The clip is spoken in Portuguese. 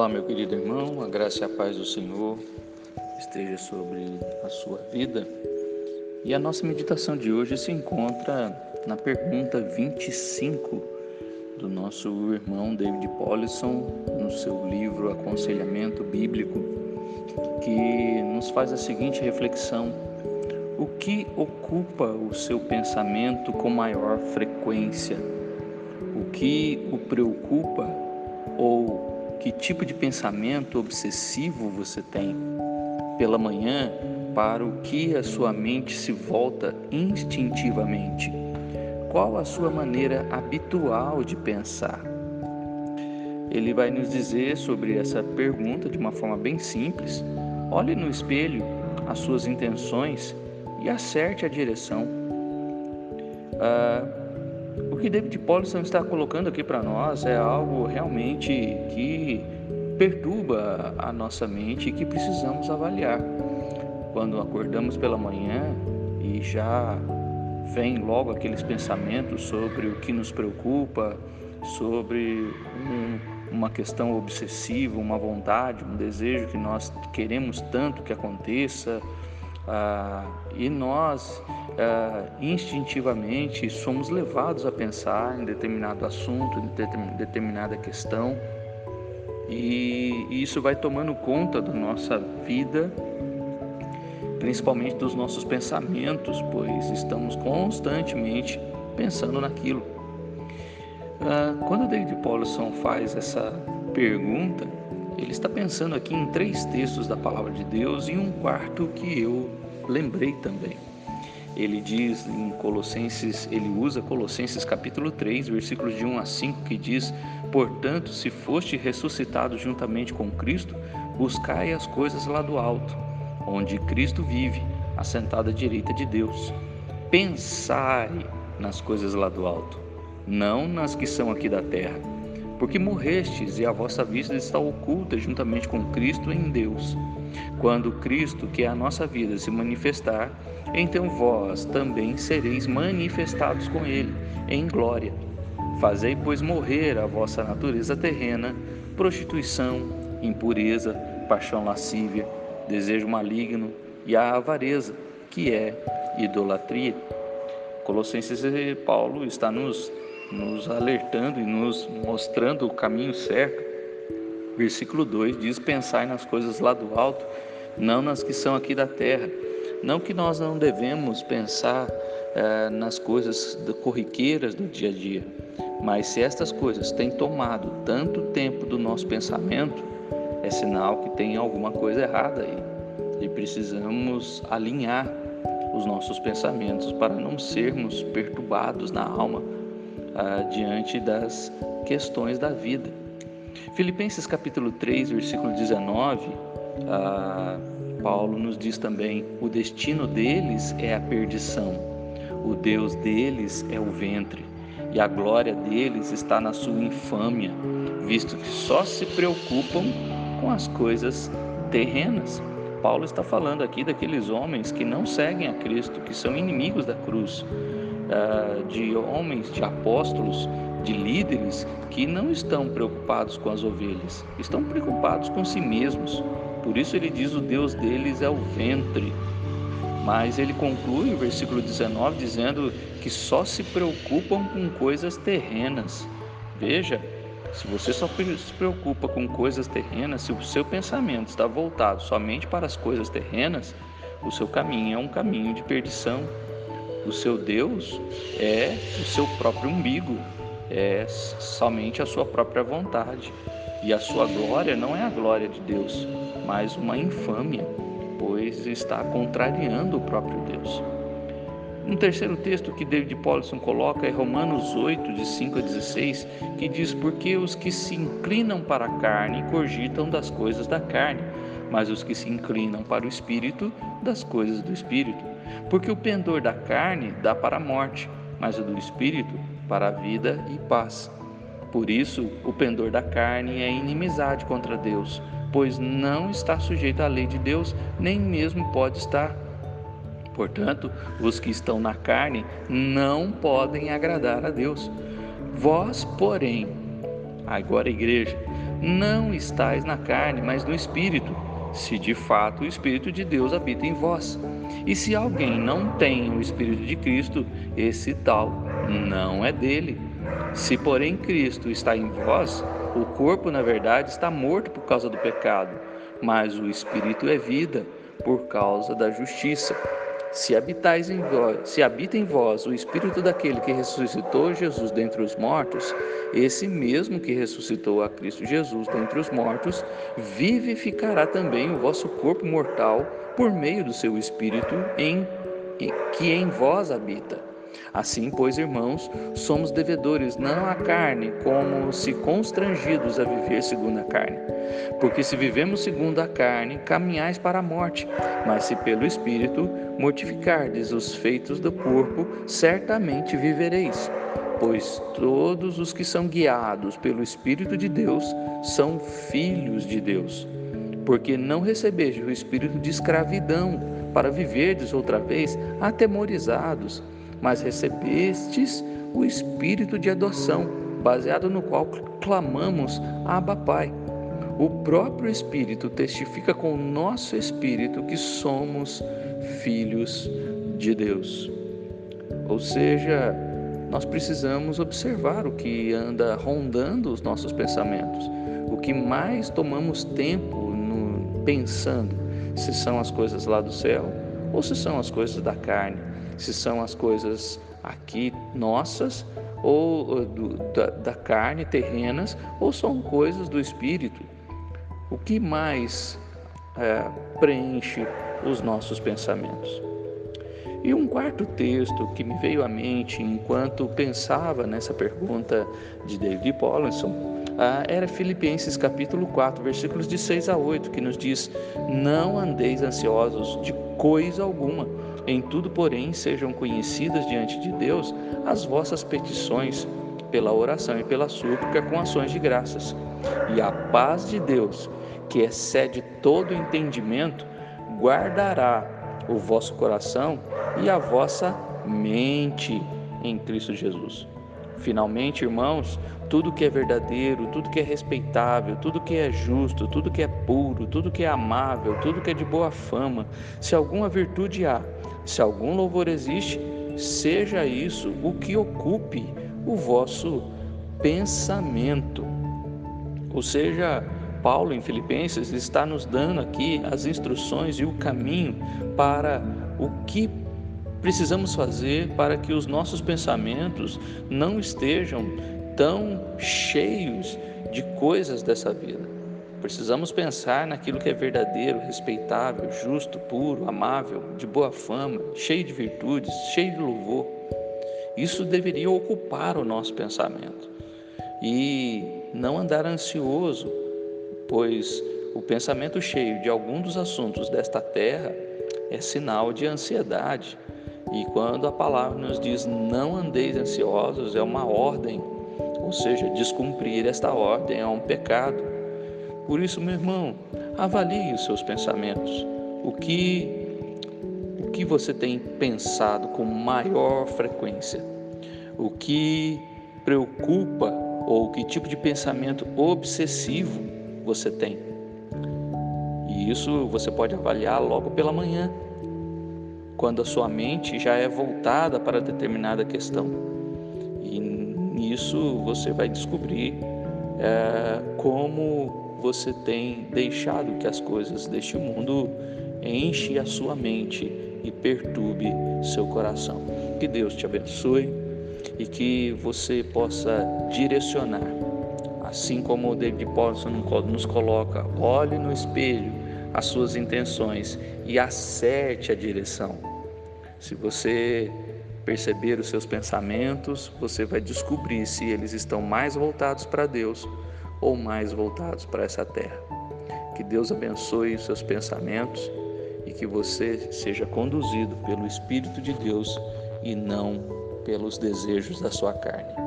Olá, meu querido irmão, a graça e a paz do Senhor esteja sobre a sua vida. E a nossa meditação de hoje se encontra na pergunta 25 do nosso irmão David Polisson, no seu livro Aconselhamento Bíblico, que nos faz a seguinte reflexão: O que ocupa o seu pensamento com maior frequência? O que o preocupa ou que tipo de pensamento obsessivo você tem? Pela manhã, para o que a sua mente se volta instintivamente? Qual a sua maneira habitual de pensar? Ele vai nos dizer sobre essa pergunta de uma forma bem simples. Olhe no espelho as suas intenções e acerte a direção. Ah, o que David Paulson está colocando aqui para nós é algo realmente que perturba a nossa mente e que precisamos avaliar. Quando acordamos pela manhã e já vem logo aqueles pensamentos sobre o que nos preocupa, sobre um, uma questão obsessiva, uma vontade, um desejo que nós queremos tanto que aconteça, ah, e nós ah, instintivamente somos levados a pensar em determinado assunto, em determinada questão, e isso vai tomando conta da nossa vida, principalmente dos nossos pensamentos, pois estamos constantemente pensando naquilo. Ah, quando David Paulson faz essa pergunta, ele está pensando aqui em três textos da palavra de Deus e um quarto que eu lembrei também. Ele diz em Colossenses, ele usa Colossenses capítulo 3, versículos de 1 a 5, que diz: Portanto, se foste ressuscitado juntamente com Cristo, buscai as coisas lá do alto, onde Cristo vive, assentado à direita de Deus. Pensai nas coisas lá do alto, não nas que são aqui da terra porque morrestes e a vossa vida está oculta juntamente com Cristo em Deus. Quando Cristo, que é a nossa vida, se manifestar, então vós também sereis manifestados com Ele em glória. Fazei, pois, morrer a vossa natureza terrena, prostituição, impureza, paixão lascívia, desejo maligno e a avareza, que é idolatria. Colossenses Paulo está nos nos alertando e nos mostrando o caminho certo. Versículo 2 diz: Pensai nas coisas lá do alto, não nas que são aqui da terra. Não que nós não devemos pensar eh, nas coisas corriqueiras do dia a dia, mas se estas coisas têm tomado tanto tempo do nosso pensamento, é sinal que tem alguma coisa errada aí e precisamos alinhar os nossos pensamentos para não sermos perturbados na alma ah, diante das questões da vida. Filipenses capítulo 3, versículo 19, ah, Paulo nos diz também: o destino deles é a perdição, o Deus deles é o ventre, e a glória deles está na sua infâmia, visto que só se preocupam com as coisas terrenas. Paulo está falando aqui daqueles homens que não seguem a Cristo, que são inimigos da cruz, uh, de homens, de apóstolos, de líderes que não estão preocupados com as ovelhas, estão preocupados com si mesmos. Por isso ele diz: o Deus deles é o ventre. Mas ele conclui o versículo 19 dizendo que só se preocupam com coisas terrenas. Veja, se você só se preocupa com coisas terrenas, se o seu pensamento está voltado somente para as coisas terrenas, o seu caminho é um caminho de perdição, o seu Deus é o seu próprio umbigo, é somente a sua própria vontade. E a sua glória não é a glória de Deus, mas uma infâmia, pois está contrariando o próprio Deus. Um terceiro texto que David Paulson coloca é Romanos 8, de 5 a 16, que diz: Porque os que se inclinam para a carne cogitam das coisas da carne, mas os que se inclinam para o espírito, das coisas do espírito. Porque o pendor da carne dá para a morte, mas o do espírito para a vida e paz. Por isso, o pendor da carne é inimizade contra Deus, pois não está sujeito à lei de Deus, nem mesmo pode estar. Portanto, os que estão na carne não podem agradar a Deus. Vós, porém, agora igreja, não estáis na carne, mas no espírito, se de fato o espírito de Deus habita em vós. E se alguém não tem o espírito de Cristo, esse tal não é dele. Se, porém, Cristo está em vós, o corpo, na verdade, está morto por causa do pecado, mas o espírito é vida por causa da justiça. Se habitais em vós, se habita em vós o espírito daquele que ressuscitou Jesus dentre os mortos, esse mesmo que ressuscitou a Cristo Jesus dentre os mortos, vivificará também o vosso corpo mortal por meio do seu espírito em que em vós habita. Assim, pois, irmãos, somos devedores não à carne, como se constrangidos a viver segundo a carne. Porque se vivemos segundo a carne, caminhais para a morte, mas se pelo Espírito mortificardes os feitos do corpo, certamente vivereis. Pois todos os que são guiados pelo Espírito de Deus são filhos de Deus. Porque não recebeste o espírito de escravidão, para viverdes outra vez atemorizados mas recebestes o espírito de adoção, baseado no qual clamamos Abba Pai. O próprio Espírito testifica com o nosso espírito que somos filhos de Deus. Ou seja, nós precisamos observar o que anda rondando os nossos pensamentos, o que mais tomamos tempo no, pensando, se são as coisas lá do céu ou se são as coisas da carne se são as coisas aqui nossas ou do, da, da carne terrenas ou são coisas do espírito. O que mais é, preenche os nossos pensamentos? E um quarto texto que me veio à mente enquanto pensava nessa pergunta de David Pollinson ah, era Filipenses capítulo 4, versículos de 6 a 8, que nos diz: Não andeis ansiosos de coisa alguma em tudo, porém, sejam conhecidas diante de Deus as vossas petições, pela oração e pela súplica com ações de graças. E a paz de Deus, que excede todo entendimento, guardará o vosso coração e a vossa mente em Cristo Jesus. Finalmente, irmãos, tudo que é verdadeiro, tudo que é respeitável, tudo que é justo, tudo que é puro, tudo que é amável, tudo que é de boa fama, se alguma virtude há, se algum louvor existe, seja isso o que ocupe o vosso pensamento. Ou seja, Paulo em Filipenses está nos dando aqui as instruções e o caminho para o que precisamos fazer para que os nossos pensamentos não estejam tão cheios de coisas dessa vida. Precisamos pensar naquilo que é verdadeiro, respeitável, justo, puro, amável, de boa fama, cheio de virtudes, cheio de louvor. Isso deveria ocupar o nosso pensamento. E não andar ansioso, pois o pensamento cheio de algum dos assuntos desta terra é sinal de ansiedade. E quando a palavra nos diz não andeis ansiosos, é uma ordem, ou seja, descumprir esta ordem é um pecado. Por isso, meu irmão, avalie os seus pensamentos. O que o que você tem pensado com maior frequência? O que preocupa ou que tipo de pensamento obsessivo você tem? E isso você pode avaliar logo pela manhã, quando a sua mente já é voltada para determinada questão. E nisso você vai descobrir é, como você tem deixado que as coisas deste mundo enche a sua mente e perturbe seu coração. Que Deus te abençoe e que você possa direcionar, assim como o David Paulson nos coloca, olhe no espelho as suas intenções e acerte a direção. Se você perceber os seus pensamentos, você vai descobrir se eles estão mais voltados para Deus ou mais voltados para essa terra. Que Deus abençoe os seus pensamentos e que você seja conduzido pelo Espírito de Deus e não pelos desejos da sua carne.